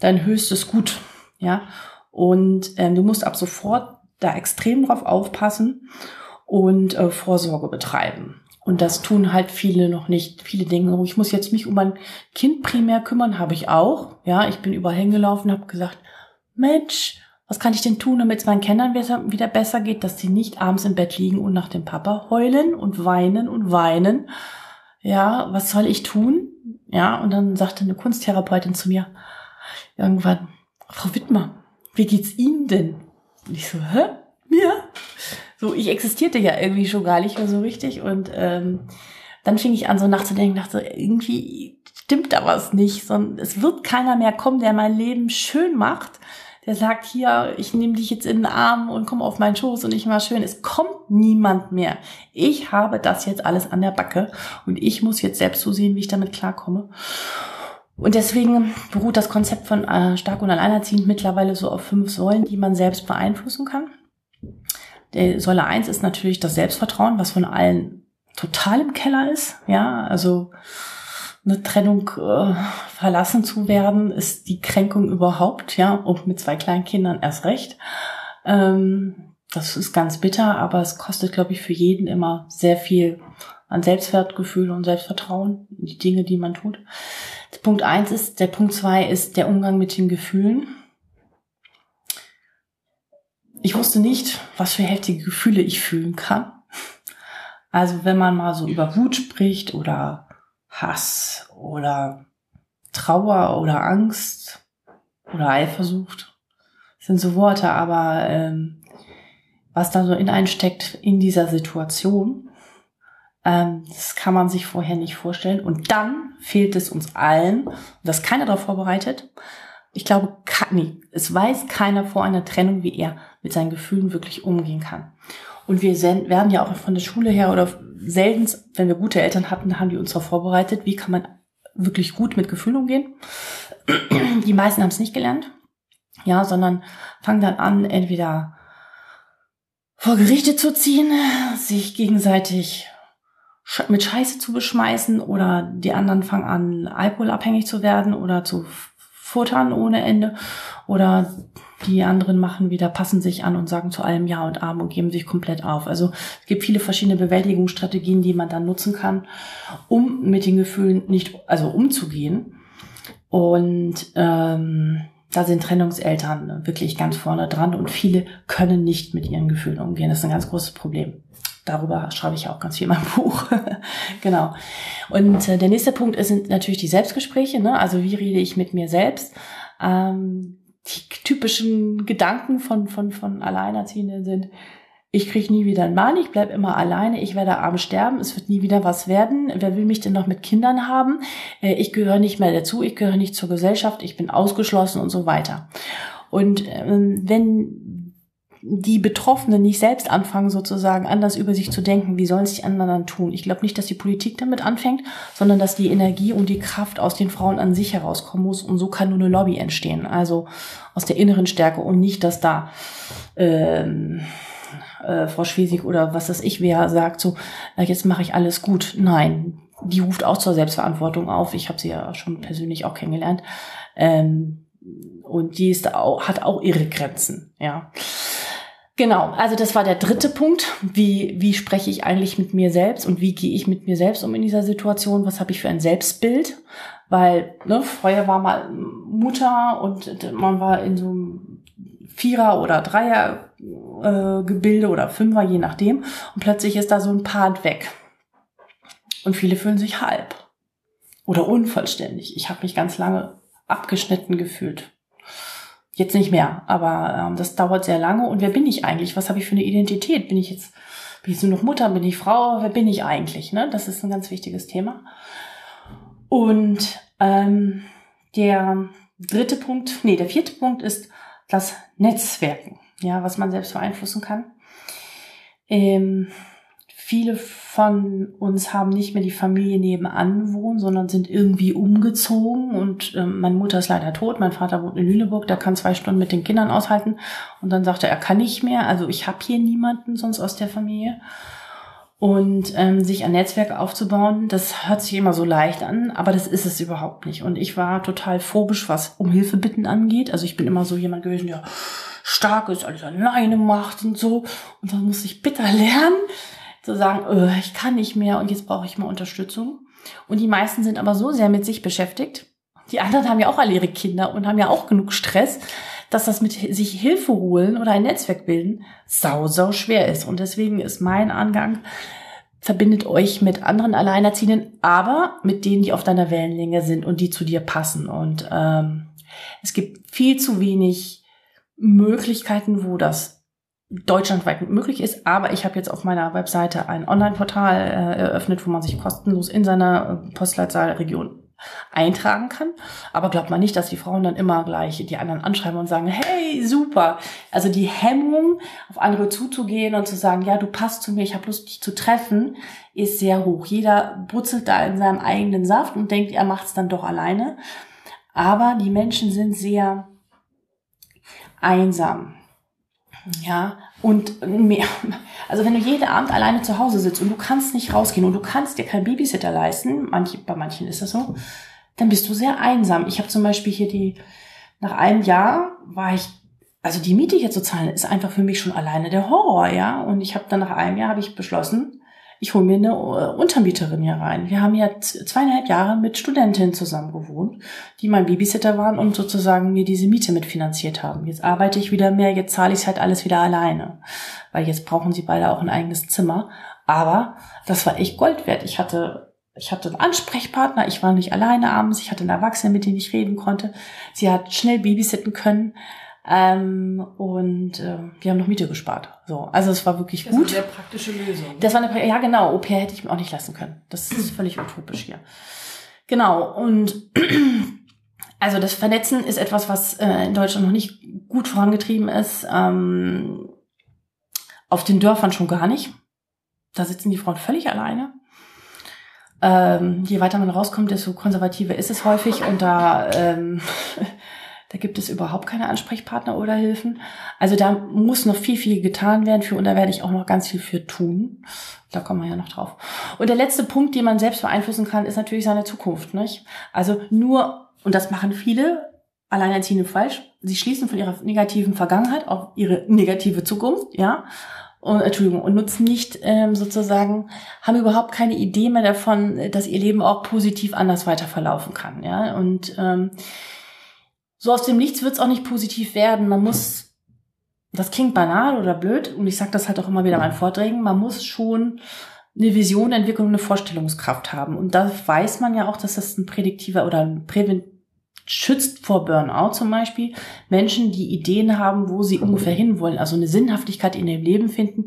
dein höchstes Gut, ja. Und ähm, du musst ab sofort da extrem drauf aufpassen und äh, Vorsorge betreiben. Und das tun halt viele noch nicht. Viele denken, oh, ich muss jetzt mich um mein Kind primär kümmern, habe ich auch. Ja, ich bin überall hingelaufen, habe gesagt, Mensch, Was kann ich denn tun, damit es meinen Kindern wieder besser geht, dass sie nicht abends im Bett liegen und nach dem Papa heulen und weinen und weinen? Ja, was soll ich tun? Ja, und dann sagte eine Kunsttherapeutin zu mir irgendwann, Frau Wittmer, wie geht's Ihnen denn? Und ich so, hä? Mir? So, ich existierte ja irgendwie schon gar nicht mehr so richtig und ähm, dann fing ich an, so nachzudenken, dachte, irgendwie stimmt da was nicht, sondern es wird keiner mehr kommen, der mein Leben schön macht, der sagt, hier, ich nehme dich jetzt in den Arm und komm auf meinen Schoß und ich mal schön. Es kommt niemand mehr. Ich habe das jetzt alles an der Backe und ich muss jetzt selbst so sehen, wie ich damit klarkomme. Und deswegen beruht das Konzept von äh, stark und alleinerziehend mittlerweile so auf fünf Säulen, die man selbst beeinflussen kann. Der Säule eins ist natürlich das Selbstvertrauen, was von allen total im Keller ist. Ja, also eine Trennung äh, verlassen zu werden, ist die Kränkung überhaupt, ja, und mit zwei kleinen Kindern erst recht. Ähm, das ist ganz bitter, aber es kostet, glaube ich, für jeden immer sehr viel an Selbstwertgefühl und Selbstvertrauen in die Dinge, die man tut. Punkt eins ist, der Punkt zwei ist der Umgang mit den Gefühlen. Ich wusste nicht, was für heftige Gefühle ich fühlen kann. Also wenn man mal so über Wut spricht oder Hass oder Trauer oder Angst oder Eifersucht. Sind so Worte, aber ähm, was da so in einsteckt in dieser Situation, ähm, das kann man sich vorher nicht vorstellen. Und dann fehlt es uns allen, dass keiner darauf vorbereitet. Ich glaube, nee, es weiß keiner vor einer Trennung, wie er mit seinen Gefühlen wirklich umgehen kann. Und wir werden ja auch von der Schule her oder selten, wenn wir gute Eltern hatten, haben die uns darauf vorbereitet, wie kann man wirklich gut mit Gefühlen umgehen. Die meisten haben es nicht gelernt, ja, sondern fangen dann an, entweder vor Gerichte zu ziehen, sich gegenseitig mit Scheiße zu beschmeißen oder die anderen fangen an, alkoholabhängig zu werden oder zu futtern ohne Ende oder die anderen machen wieder, passen sich an und sagen zu allem Ja und Arm und geben sich komplett auf. Also es gibt viele verschiedene Bewältigungsstrategien, die man dann nutzen kann, um mit den Gefühlen nicht, also umzugehen. Und ähm, da sind Trennungseltern wirklich ganz vorne dran und viele können nicht mit ihren Gefühlen umgehen. Das ist ein ganz großes Problem. Darüber schreibe ich auch ganz viel in meinem Buch. genau. Und äh, der nächste Punkt sind natürlich die Selbstgespräche. Ne? Also wie rede ich mit mir selbst? Ähm, die typischen Gedanken von, von, von Alleinerziehenden sind, ich krieg nie wieder einen Mann, ich bleib immer alleine, ich werde abends sterben, es wird nie wieder was werden. Wer will mich denn noch mit Kindern haben? Äh, ich gehöre nicht mehr dazu, ich gehöre nicht zur Gesellschaft, ich bin ausgeschlossen und so weiter. Und ähm, wenn die Betroffenen nicht selbst anfangen, sozusagen anders über sich zu denken, wie sollen sich andere dann tun? Ich glaube nicht, dass die Politik damit anfängt, sondern dass die Energie und die Kraft aus den Frauen an sich herauskommen muss und so kann nur eine Lobby entstehen. Also aus der inneren Stärke und nicht, dass da ähm, äh, Frau Schwesig oder was das ich wer sagt, so äh, jetzt mache ich alles gut. Nein, die ruft auch zur Selbstverantwortung auf. Ich habe sie ja schon persönlich auch kennengelernt. Ähm, und die ist auch, hat auch ihre Grenzen, ja. Genau, also das war der dritte Punkt. Wie, wie spreche ich eigentlich mit mir selbst und wie gehe ich mit mir selbst um in dieser Situation? Was habe ich für ein Selbstbild? Weil ne, vorher war mal Mutter und man war in so einem Vierer- oder Dreier-Gebilde äh, oder Fünfer, je nachdem. Und plötzlich ist da so ein Part weg. Und viele fühlen sich halb oder unvollständig. Ich habe mich ganz lange abgeschnitten gefühlt. Jetzt nicht mehr, aber ähm, das dauert sehr lange. Und wer bin ich eigentlich? Was habe ich für eine Identität? Bin ich jetzt, bin ich nur noch Mutter? Bin ich Frau? Wer bin ich eigentlich? Ne? Das ist ein ganz wichtiges Thema. Und ähm, der dritte Punkt, nee, der vierte Punkt ist das Netzwerken, ja, was man selbst beeinflussen kann. Ähm, viele von uns haben nicht mehr die Familie nebenan wohnen, sondern sind irgendwie umgezogen. Und äh, meine Mutter ist leider tot, mein Vater wohnt in Lüneburg, der kann zwei Stunden mit den Kindern aushalten. Und dann sagte er, er kann nicht mehr. Also ich habe hier niemanden sonst aus der Familie. Und ähm, sich ein Netzwerk aufzubauen, das hört sich immer so leicht an, aber das ist es überhaupt nicht. Und ich war total phobisch, was um Hilfe bitten angeht. Also ich bin immer so jemand gewesen, der stark ist, alles alleine macht und so. Und dann muss ich bitter lernen, zu sagen, oh, ich kann nicht mehr und jetzt brauche ich mal Unterstützung. Und die meisten sind aber so sehr mit sich beschäftigt. Die anderen haben ja auch alle ihre Kinder und haben ja auch genug Stress, dass das mit sich Hilfe holen oder ein Netzwerk bilden sau, sau schwer ist. Und deswegen ist mein Angang, verbindet euch mit anderen Alleinerziehenden, aber mit denen, die auf deiner Wellenlänge sind und die zu dir passen. Und ähm, es gibt viel zu wenig Möglichkeiten, wo das deutschlandweit möglich ist. Aber ich habe jetzt auf meiner Webseite ein Online-Portal äh, eröffnet, wo man sich kostenlos in seiner äh, Postleitzahlregion eintragen kann. Aber glaubt man nicht, dass die Frauen dann immer gleich die anderen anschreiben und sagen, hey, super. Also die Hemmung, auf andere zuzugehen und zu sagen, ja, du passt zu mir, ich habe Lust, dich zu treffen, ist sehr hoch. Jeder brutzelt da in seinem eigenen Saft und denkt, er macht es dann doch alleine. Aber die Menschen sind sehr einsam. Ja, und mehr. Also wenn du jeden Abend alleine zu Hause sitzt und du kannst nicht rausgehen und du kannst dir keinen Babysitter leisten, manche, bei manchen ist das so, dann bist du sehr einsam. Ich habe zum Beispiel hier die, nach einem Jahr war ich, also die Miete hier zu zahlen, ist einfach für mich schon alleine der Horror, ja. Und ich habe dann nach einem Jahr habe ich beschlossen, ich hole mir eine äh, Untermieterin hier rein. Wir haben ja zweieinhalb Jahre mit Studentinnen zusammen gewohnt, die mein Babysitter waren und sozusagen mir diese Miete mitfinanziert haben. Jetzt arbeite ich wieder mehr, jetzt zahle ich halt alles wieder alleine, weil jetzt brauchen sie beide auch ein eigenes Zimmer. Aber das war echt Gold wert. Ich hatte ich hatte einen Ansprechpartner, ich war nicht alleine abends, ich hatte einen Erwachsenen, mit dem ich reden konnte. Sie hat schnell babysitten können. Ähm, und äh, wir haben noch Miete gespart. So, also es war wirklich das gut. Das ist eine sehr praktische Lösung. Das war eine, ja genau, Au pair hätte ich mir auch nicht lassen können. Das ist völlig utopisch hier. Genau, und also das Vernetzen ist etwas, was äh, in Deutschland noch nicht gut vorangetrieben ist. Ähm, auf den Dörfern schon gar nicht. Da sitzen die Frauen völlig alleine. Ähm, je weiter man rauskommt, desto konservativer ist es häufig und da ähm, Da gibt es überhaupt keine Ansprechpartner oder Hilfen. Also da muss noch viel, viel getan werden für und da werde ich auch noch ganz viel für tun. Da kommen wir ja noch drauf. Und der letzte Punkt, den man selbst beeinflussen kann, ist natürlich seine Zukunft. Nicht? Also nur, und das machen viele Alleinerziehende falsch, sie schließen von ihrer negativen Vergangenheit auf ihre negative Zukunft, ja. Und, Entschuldigung, und nutzen nicht ähm, sozusagen, haben überhaupt keine Idee mehr davon, dass ihr Leben auch positiv anders weiter verlaufen kann. Ja. Und ähm, so aus dem Nichts wird es auch nicht positiv werden. Man muss, das klingt banal oder blöd, und ich sage das halt auch immer wieder in meinen Vorträgen, man muss schon eine Vision entwickeln und eine Vorstellungskraft haben. Und da weiß man ja auch, dass das ein prädiktiver oder ein Prävent schützt vor Burnout zum Beispiel. Menschen, die Ideen haben, wo sie ungefähr hinwollen, also eine Sinnhaftigkeit in ihrem Leben finden,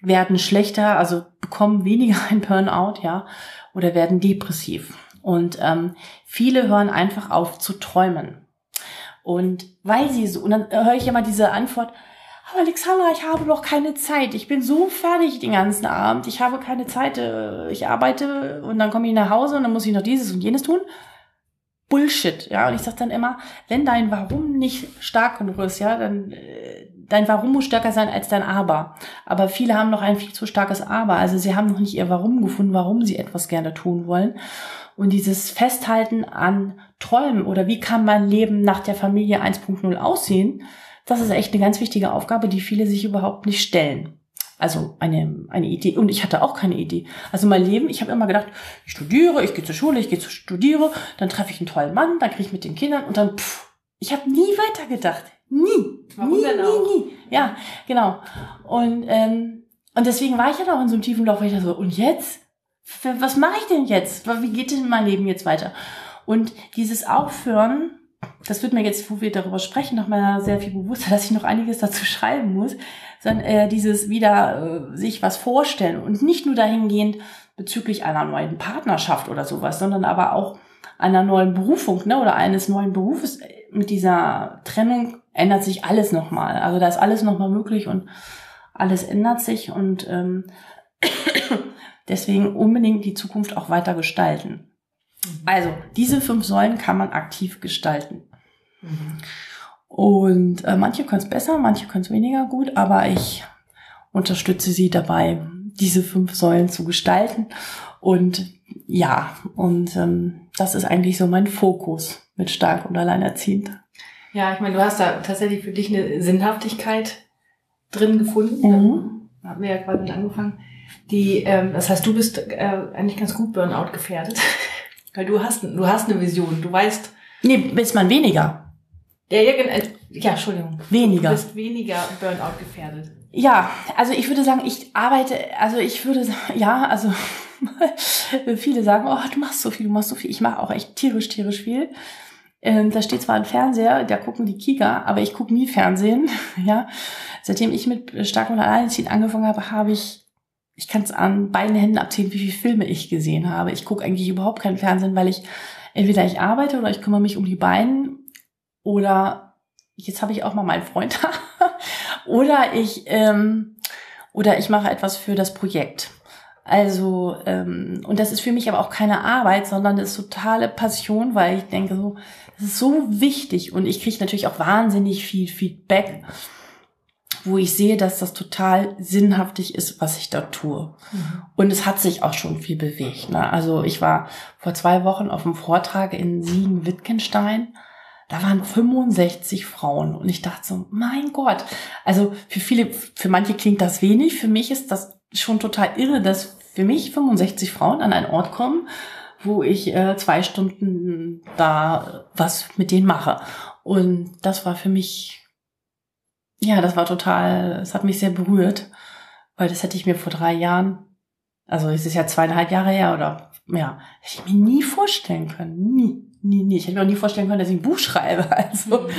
werden schlechter, also bekommen weniger ein Burnout, ja, oder werden depressiv. Und ähm, viele hören einfach auf zu träumen. Und weil sie so, und dann höre ich immer diese Antwort, aber Alexandra, ich habe noch keine Zeit. Ich bin so fertig den ganzen Abend. Ich habe keine Zeit. Äh, ich arbeite und dann komme ich nach Hause und dann muss ich noch dieses und jenes tun. Bullshit, ja. Und ich sage dann immer, wenn dein Warum nicht stark genug ist, ja, dann äh, dein Warum muss stärker sein als dein Aber. Aber viele haben noch ein viel zu starkes Aber. Also sie haben noch nicht ihr Warum gefunden, warum sie etwas gerne tun wollen. Und dieses Festhalten an Träumen oder wie kann mein Leben nach der Familie 1.0 aussehen, das ist echt eine ganz wichtige Aufgabe, die viele sich überhaupt nicht stellen. Also eine, eine Idee. Und ich hatte auch keine Idee. Also mein Leben, ich habe immer gedacht, ich studiere, ich gehe zur Schule, ich gehe zu studiere, dann treffe ich einen tollen Mann, dann kriege ich mit den Kindern und dann, pff, ich habe nie weitergedacht. Nie. Warum nie, denn nie, auch? nie. Ja, genau. Und, ähm, und deswegen war ich ja da auch in so einem tiefen Loch, weil ich dachte so, und jetzt? Was mache ich denn jetzt? Wie geht denn mein Leben jetzt weiter? Und dieses Aufhören, das wird mir jetzt, wo wir darüber sprechen, nochmal sehr viel bewusster, dass ich noch einiges dazu schreiben muss, sondern äh, dieses wieder äh, sich was vorstellen und nicht nur dahingehend bezüglich einer neuen Partnerschaft oder sowas, sondern aber auch einer neuen Berufung ne, oder eines neuen Berufes. Mit dieser Trennung ändert sich alles nochmal. Also da ist alles nochmal möglich und alles ändert sich und ähm, deswegen unbedingt die Zukunft auch weiter gestalten. Also, diese fünf Säulen kann man aktiv gestalten. Und äh, manche können es besser, manche können es weniger gut, aber ich unterstütze sie dabei, diese fünf Säulen zu gestalten. Und ja, und ähm, das ist eigentlich so mein Fokus mit stark und alleinerziehend. Ja, ich meine, du hast da tatsächlich für dich eine Sinnhaftigkeit drin gefunden. Mhm. Da haben wir ja quasi mit angefangen. Die, ähm, das heißt, du bist äh, eigentlich ganz gut Burnout gefährdet. Weil du hast, du hast eine Vision, du weißt, Nee, ist man weniger. ja, ja, gen- ja, Entschuldigung. Weniger. Du bist weniger Burnout gefährdet. Ja, also ich würde sagen, ich arbeite, also ich würde sagen, ja, also viele sagen, oh, du machst so viel, du machst so viel. Ich mache auch echt tierisch, tierisch viel. Ähm, da steht zwar ein Fernseher, da gucken die Kika, aber ich gucke nie Fernsehen. ja, seitdem ich mit Stark und Alleinerziehend angefangen habe, habe ich, ich kann es an beiden Händen abzählen, wie viele Filme ich gesehen habe. Ich gucke eigentlich überhaupt kein Fernsehen, weil ich entweder ich arbeite oder ich kümmere mich um die beiden oder jetzt habe ich auch mal meinen Freund da oder ich ähm, oder ich mache etwas für das Projekt. Also, ähm, und das ist für mich aber auch keine Arbeit, sondern das ist totale Passion, weil ich denke so, das ist so wichtig und ich kriege natürlich auch wahnsinnig viel Feedback, wo ich sehe, dass das total sinnhaftig ist, was ich da tue. Mhm. Und es hat sich auch schon viel bewegt. Ne? Also ich war vor zwei Wochen auf einem Vortrag in Siegen-Wittgenstein da waren 65 Frauen und ich dachte so, mein Gott. Also für viele, für manche klingt das wenig, für mich ist das schon total irre, dass für mich 65 Frauen an einen Ort kommen, wo ich äh, zwei Stunden da was mit denen mache. Und das war für mich, ja, das war total, es hat mich sehr berührt, weil das hätte ich mir vor drei Jahren, also es ist ja zweieinhalb Jahre her oder ja, hätte ich mir nie vorstellen können, nie nie, nie. Ich hätte mir auch nie vorstellen können, dass ich ein Buch schreibe. Also, mhm.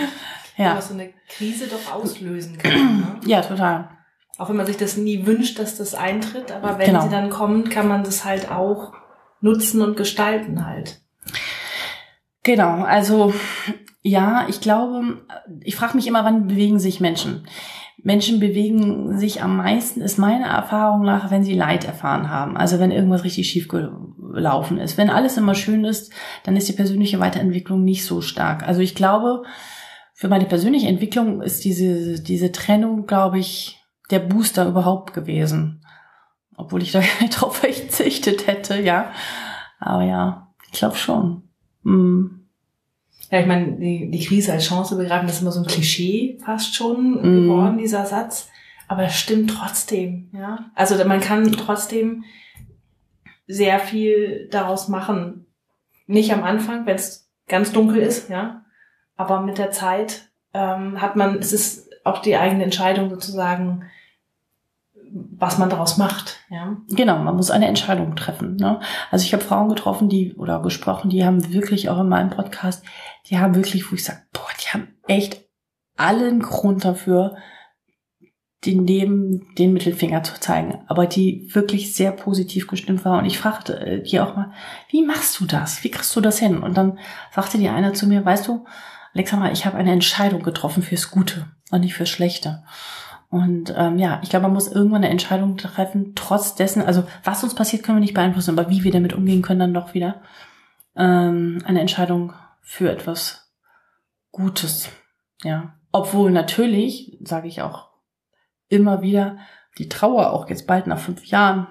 ja. Was so eine Krise doch auslösen kann. Ne? ja, total. Auch wenn man sich das nie wünscht, dass das eintritt, aber wenn genau. sie dann kommen, kann man das halt auch nutzen und gestalten halt. Genau, also ja, ich glaube, ich frage mich immer, wann bewegen sich Menschen? Menschen bewegen sich am meisten, ist meine Erfahrung nach, wenn sie Leid erfahren haben. Also wenn irgendwas richtig schief gelaufen ist. Wenn alles immer schön ist, dann ist die persönliche Weiterentwicklung nicht so stark. Also ich glaube, für meine persönliche Entwicklung ist diese, diese Trennung, glaube ich, der Booster überhaupt gewesen. Obwohl ich da nicht drauf verzichtet hätte, ja. Aber ja, ich glaube schon. Hm. Ja, ich meine, die, die Krise als Chance begreifen, das ist immer so ein Klischee fast schon mm. geworden, dieser Satz. Aber das stimmt trotzdem, ja. Also man kann trotzdem sehr viel daraus machen. Nicht am Anfang, wenn es ganz dunkel ist, ja. Aber mit der Zeit ähm, hat man, es ist auch die eigene Entscheidung sozusagen, was man daraus macht. Ja? Genau, man muss eine Entscheidung treffen. Ne? Also ich habe Frauen getroffen, die oder gesprochen, die haben wirklich auch in meinem Podcast, die haben wirklich, wo ich sage, boah, die haben echt allen Grund dafür, den neben den Mittelfinger zu zeigen, aber die wirklich sehr positiv gestimmt war. Und ich fragte äh, die auch mal, wie machst du das? Wie kriegst du das hin? Und dann sagte die eine zu mir, weißt du, Alexandra, ich habe eine Entscheidung getroffen fürs Gute und nicht fürs Schlechte. Und ähm, ja, ich glaube, man muss irgendwann eine Entscheidung treffen, trotz dessen, also was uns passiert, können wir nicht beeinflussen, aber wie wir damit umgehen können, dann doch wieder ähm, eine Entscheidung für etwas Gutes. Ja. Obwohl natürlich, sage ich auch immer wieder, die Trauer auch jetzt bald nach fünf Jahren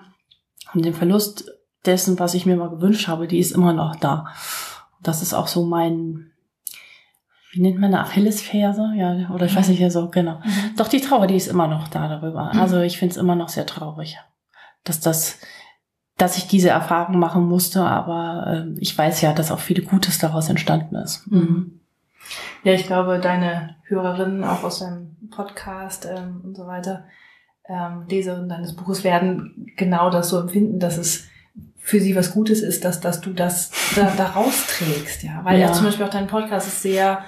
und den Verlust dessen, was ich mir mal gewünscht habe, die ist immer noch da. Das ist auch so mein, wie nennt man eine Achillesferse? Ja, oder ich weiß nicht, ja so, genau. Mhm. Doch die Trauer, die ist immer noch da darüber. Mhm. Also ich finde es immer noch sehr traurig, dass das, dass ich diese Erfahrung machen musste, aber äh, ich weiß ja, dass auch viele Gutes daraus entstanden ist. Mhm. Ja, ich glaube, deine Hörerinnen auch aus deinem Podcast ähm, und so weiter, ähm, Leserinnen deines Buches werden genau das so empfinden, dass es für sie was Gutes ist, dass, dass du das da, da rausträgst, ja. Weil ja zum Beispiel auch dein Podcast ist sehr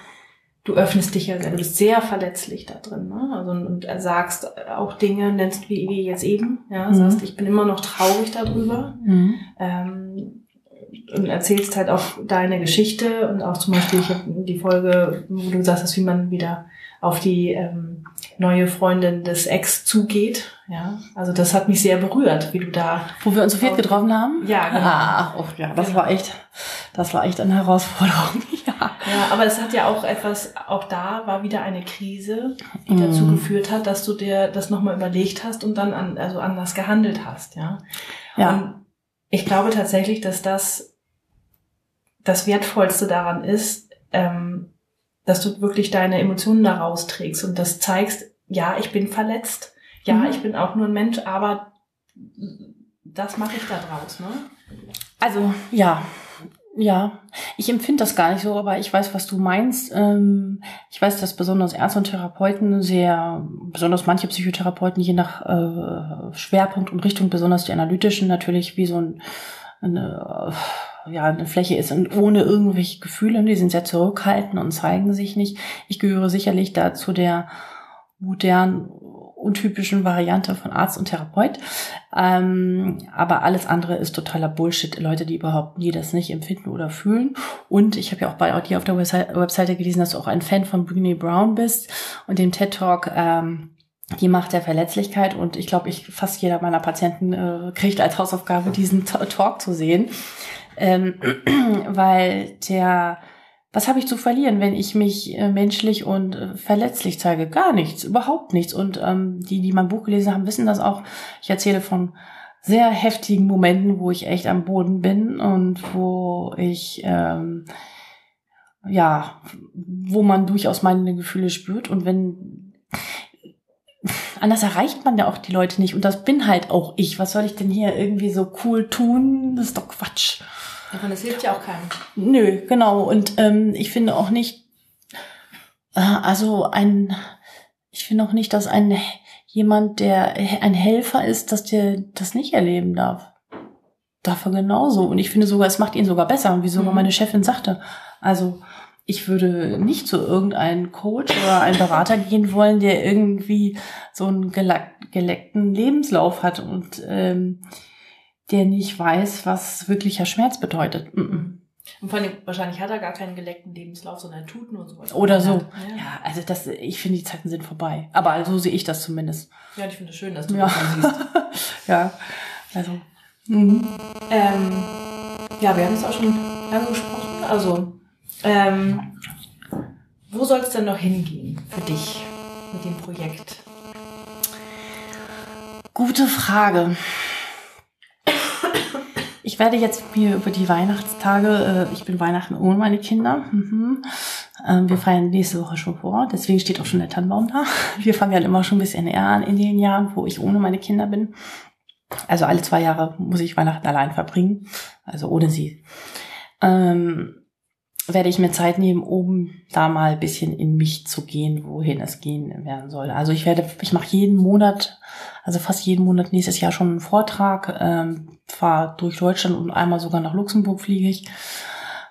du öffnest dich ja sehr, du bist sehr verletzlich da drin, ne? Also und sagst auch Dinge, nennst wie, wie jetzt eben, ja, mhm. sagst, ich bin immer noch traurig darüber. Mhm. Ähm, und erzählst halt auch deine Geschichte und auch zum Beispiel, ich habe die Folge, wo du sagst, wie man wieder auf die ähm, neue Freundin des Ex zugeht. Ja, also das hat mich sehr berührt, wie du da. Wo wir uns so viel getroffen haben? Ja, genau. Ah, oh, ja, das war echt, das war echt eine Herausforderung. ja. ja, aber es hat ja auch etwas, auch da war wieder eine Krise, die mm. dazu geführt hat, dass du dir das nochmal überlegt hast und dann an, also anders gehandelt hast. Ja. Ja. Und ich glaube tatsächlich, dass das das Wertvollste daran ist, ähm, dass du wirklich deine Emotionen da rausträgst und das zeigst, ja, ich bin verletzt, ja, mhm. ich bin auch nur ein Mensch, aber das mache ich da draus, ne? Also, ja, Ja, ich empfinde das gar nicht so, aber ich weiß, was du meinst. Ähm, ich weiß, dass besonders Ärzte und Therapeuten sehr, besonders manche Psychotherapeuten, je nach äh, Schwerpunkt und Richtung, besonders die analytischen, natürlich wie so ein, eine, ja, eine Fläche ist und ohne irgendwelche Gefühle. Die sind sehr zurückhaltend und zeigen sich nicht. Ich gehöre sicherlich dazu der modernen untypischen Variante von Arzt und Therapeut. Ähm, aber alles andere ist totaler Bullshit. Leute, die überhaupt nie das nicht empfinden oder fühlen. Und ich habe ja auch bei dir auf der Webseite gelesen, dass du auch ein Fan von Brené Brown bist und dem TED Talk. Ähm, die Macht der Verletzlichkeit und ich glaube, ich fast jeder meiner Patienten äh, kriegt als Hausaufgabe diesen Talk zu sehen, ähm, weil der was habe ich zu verlieren, wenn ich mich äh, menschlich und äh, verletzlich zeige? Gar nichts, überhaupt nichts. Und ähm, die, die mein Buch gelesen haben, wissen das auch. Ich erzähle von sehr heftigen Momenten, wo ich echt am Boden bin und wo ich ähm, ja, wo man durchaus meine Gefühle spürt. Und wenn anders erreicht man ja auch die Leute nicht. Und das bin halt auch ich. Was soll ich denn hier irgendwie so cool tun? Das ist doch Quatsch. Davon, das hilft ja auch keinem. Nö, genau. Und ähm, ich finde auch nicht, äh, also ein, ich finde auch nicht, dass ein jemand, der ein Helfer ist, dass der das nicht erleben darf. Er genauso. Und ich finde sogar, es macht ihn sogar besser, wie sogar mhm. meine Chefin sagte. Also ich würde nicht zu irgendeinem Coach oder einem Berater gehen wollen, der irgendwie so einen geleckten Lebenslauf hat und ähm, der nicht weiß, was wirklicher Schmerz bedeutet. Und vor allem, wahrscheinlich hat er gar keinen geleckten Lebenslauf, sondern tut nur sowas. Oder so. Ja. ja, also das, ich finde, die Zeiten sind vorbei. Aber so sehe ich das zumindest. Ja, ich finde es schön, dass du ja. das siehst. ja, also. Mhm. Ähm, ja, wir haben es auch schon angesprochen. Also, ähm, wo soll es denn noch hingehen für dich mit dem Projekt? Gute Frage. Ich werde jetzt mir über die Weihnachtstage, äh, ich bin Weihnachten ohne meine Kinder. Mhm. Ähm, wir feiern nächste Woche schon vor, deswegen steht auch schon der Tannenbaum da. Wir fangen ja immer schon ein bisschen eher an in den Jahren, wo ich ohne meine Kinder bin. Also alle zwei Jahre muss ich Weihnachten allein verbringen, also ohne sie. Ähm, werde ich mir Zeit nehmen, um da mal ein bisschen in mich zu gehen, wohin es gehen werden soll. Also ich werde, ich mache jeden Monat, also fast jeden Monat nächstes Jahr schon einen Vortrag, ähm, fahre durch Deutschland und einmal sogar nach Luxemburg fliege ich,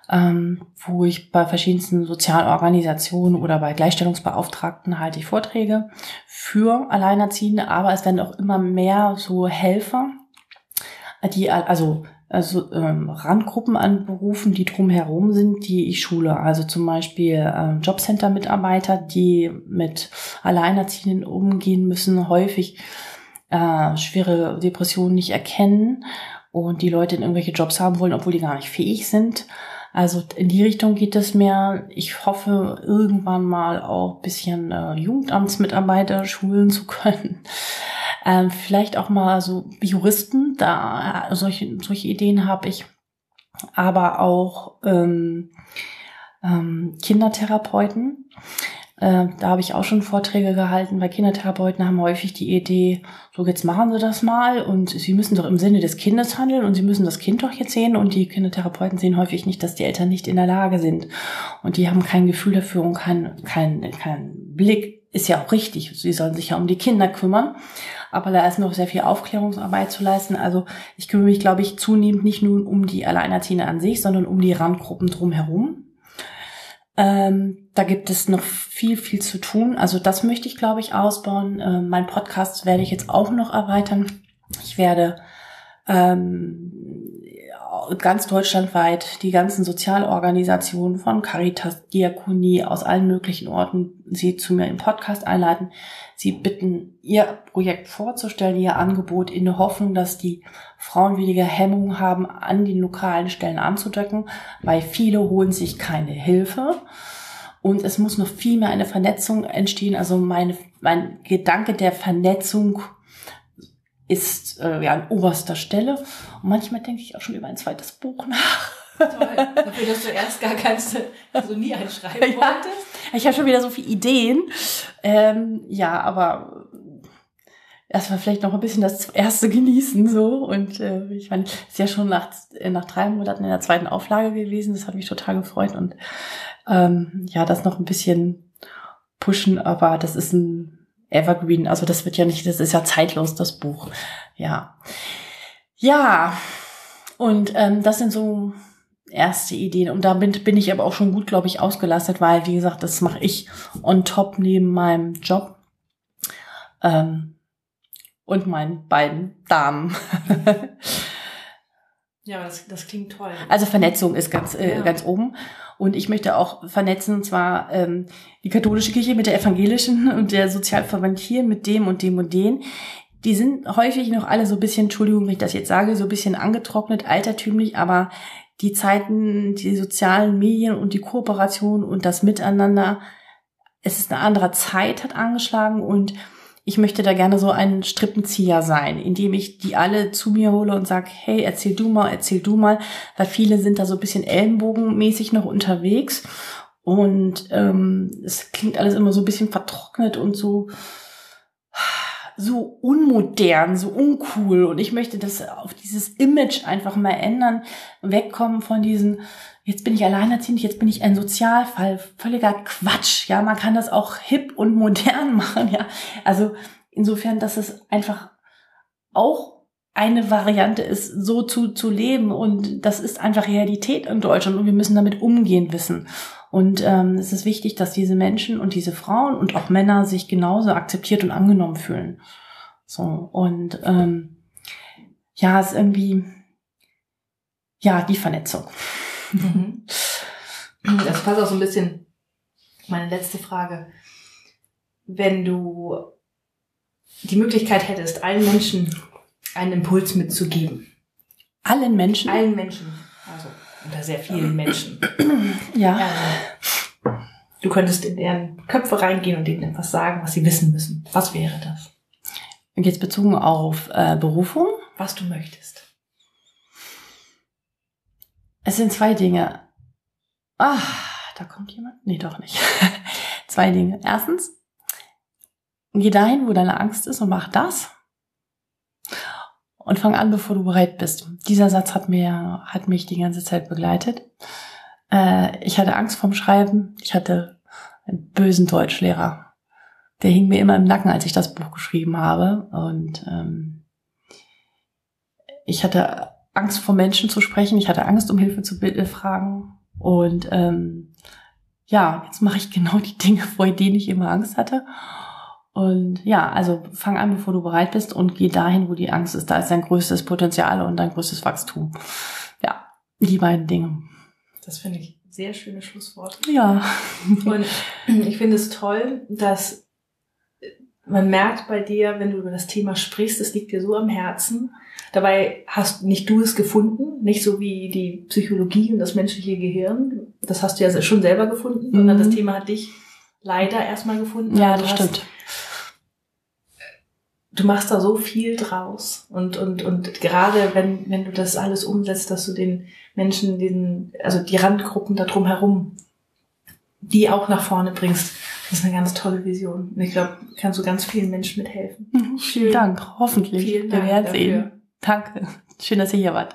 ähm, wo ich bei verschiedensten Sozialorganisationen oder bei Gleichstellungsbeauftragten halte ich Vorträge für Alleinerziehende, aber es werden auch immer mehr so Helfer, die also also ähm, Randgruppen anberufen, die drumherum sind, die ich schule. Also zum Beispiel ähm, Jobcenter-Mitarbeiter, die mit Alleinerziehenden umgehen müssen, häufig äh, schwere Depressionen nicht erkennen und die Leute in irgendwelche Jobs haben wollen, obwohl die gar nicht fähig sind. Also in die Richtung geht es mehr. Ich hoffe, irgendwann mal auch bisschen äh, Jugendamtsmitarbeiter schulen zu können. Ähm, vielleicht auch mal so Juristen, da äh, solche, solche Ideen habe ich. Aber auch ähm, ähm, Kindertherapeuten. Äh, da habe ich auch schon Vorträge gehalten, weil Kindertherapeuten haben häufig die Idee, so jetzt machen sie das mal und sie müssen doch im Sinne des Kindes handeln und sie müssen das Kind doch jetzt sehen und die Kindertherapeuten sehen häufig nicht, dass die Eltern nicht in der Lage sind und die haben kein Gefühl dafür und kein, kein, kein Blick, ist ja auch richtig, sie sollen sich ja um die Kinder kümmern, aber da ist noch sehr viel Aufklärungsarbeit zu leisten. Also ich kümmere mich, glaube ich, zunehmend nicht nur um die Alleinerziehende an sich, sondern um die Randgruppen drumherum ähm, da gibt es noch viel, viel zu tun. Also das möchte ich, glaube ich, ausbauen. Ähm, mein Podcast werde ich jetzt auch noch erweitern. Ich werde ähm, ganz deutschlandweit die ganzen Sozialorganisationen von Caritas, Diakonie aus allen möglichen Orten sie zu mir im Podcast einladen. Sie bitten, ihr Projekt vorzustellen, ihr Angebot in der Hoffnung, dass die Frauen weniger Hemmungen haben, an den lokalen Stellen anzudecken, weil viele holen sich keine Hilfe. Und es muss noch viel mehr eine Vernetzung entstehen. Also meine, mein Gedanke der Vernetzung ist äh, ja an oberster Stelle. Und manchmal denke ich auch schon über ein zweites Buch nach. Toll. Dafür, dass du erst gar keins, also nie einschreiben ja. wolltest. Ich habe schon wieder so viele Ideen. Ähm, ja, aber erstmal vielleicht noch ein bisschen das erste genießen so und äh, ich meine, es ist ja schon nach äh, nach drei Monaten in der zweiten Auflage gewesen. Das hat mich total gefreut und ähm, ja, das noch ein bisschen pushen, aber das ist ein Evergreen, also das wird ja nicht, das ist ja zeitlos das Buch, ja, ja. Und ähm, das sind so erste Ideen. Und damit bin ich aber auch schon gut, glaube ich, ausgelastet, weil wie gesagt, das mache ich on top neben meinem Job. Ähm, und meinen beiden Damen. ja, das, das klingt toll. Also Vernetzung ist ganz, äh, ja. ganz oben. Und ich möchte auch vernetzen, und zwar ähm, die katholische Kirche mit der evangelischen und der Sozialverband hier mit dem und dem und den. Die sind häufig noch alle so ein bisschen, Entschuldigung, wenn ich das jetzt sage, so ein bisschen angetrocknet, altertümlich, aber die Zeiten, die sozialen Medien und die Kooperation und das Miteinander, es ist eine andere Zeit, hat angeschlagen und ich möchte da gerne so ein Strippenzieher sein, indem ich die alle zu mir hole und sage, hey, erzähl du mal, erzähl du mal, weil viele sind da so ein bisschen ellenbogenmäßig noch unterwegs. Und ähm, es klingt alles immer so ein bisschen vertrocknet und so so unmodern, so uncool. Und ich möchte das auf dieses Image einfach mal ändern, wegkommen von diesen jetzt bin ich alleinerziehend, jetzt bin ich ein Sozialfall, völliger Quatsch. Ja, man kann das auch hip und modern machen. Ja, also insofern, dass es einfach auch eine Variante ist, so zu, zu leben und das ist einfach Realität in Deutschland und wir müssen damit umgehen wissen. Und ähm, es ist wichtig, dass diese Menschen und diese Frauen und auch Männer sich genauso akzeptiert und angenommen fühlen. So und ähm, ja, es ist irgendwie ja die Vernetzung. Mhm. Das passt auch so ein bisschen meine letzte Frage. Wenn du die Möglichkeit hättest, allen Menschen einen Impuls mitzugeben. Allen Menschen? Allen Menschen. Also unter sehr vielen Menschen. Ja. ja. Du könntest in deren Köpfe reingehen und ihnen etwas sagen, was sie wissen müssen. Was wäre das? Und jetzt bezogen auf äh, Berufung? Was du möchtest. Es sind zwei Dinge. Ah, da kommt jemand? Nee, doch nicht. zwei Dinge. Erstens, geh dahin, wo deine Angst ist und mach das. Und fang an, bevor du bereit bist. Dieser Satz hat mir, hat mich die ganze Zeit begleitet. Äh, ich hatte Angst vorm Schreiben. Ich hatte einen bösen Deutschlehrer. Der hing mir immer im Nacken, als ich das Buch geschrieben habe. Und ähm, ich hatte Angst vor Menschen zu sprechen. Ich hatte Angst, um Hilfe zu fragen. Und ähm, ja, jetzt mache ich genau die Dinge, vor denen ich immer Angst hatte. Und ja, also fang an, bevor du bereit bist und geh dahin, wo die Angst ist. Da ist dein größtes Potenzial und dein größtes Wachstum. Ja, die beiden Dinge. Das finde ich sehr schöne Schlussworte. Ja. Und ich finde es toll, dass man merkt bei dir, wenn du über das Thema sprichst, es liegt dir so am Herzen, Dabei hast nicht du es gefunden, nicht so wie die Psychologie und das menschliche Gehirn. Das hast du ja schon selber gefunden, sondern mhm. das Thema hat dich leider erstmal gefunden. Ja, das stimmt. Du machst da so viel draus und und und gerade wenn wenn du das alles umsetzt, dass du den Menschen, den also die Randgruppen da drum herum, die auch nach vorne bringst, das ist eine ganz tolle Vision. Und ich glaube, kannst du ganz vielen Menschen mithelfen. Mhm, vielen Dank, hoffentlich. Vielen Dank Wir werden sehen. Danke. Schön, dass ihr hier wart.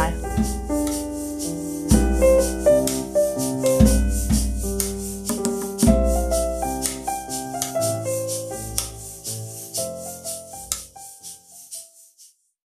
拜。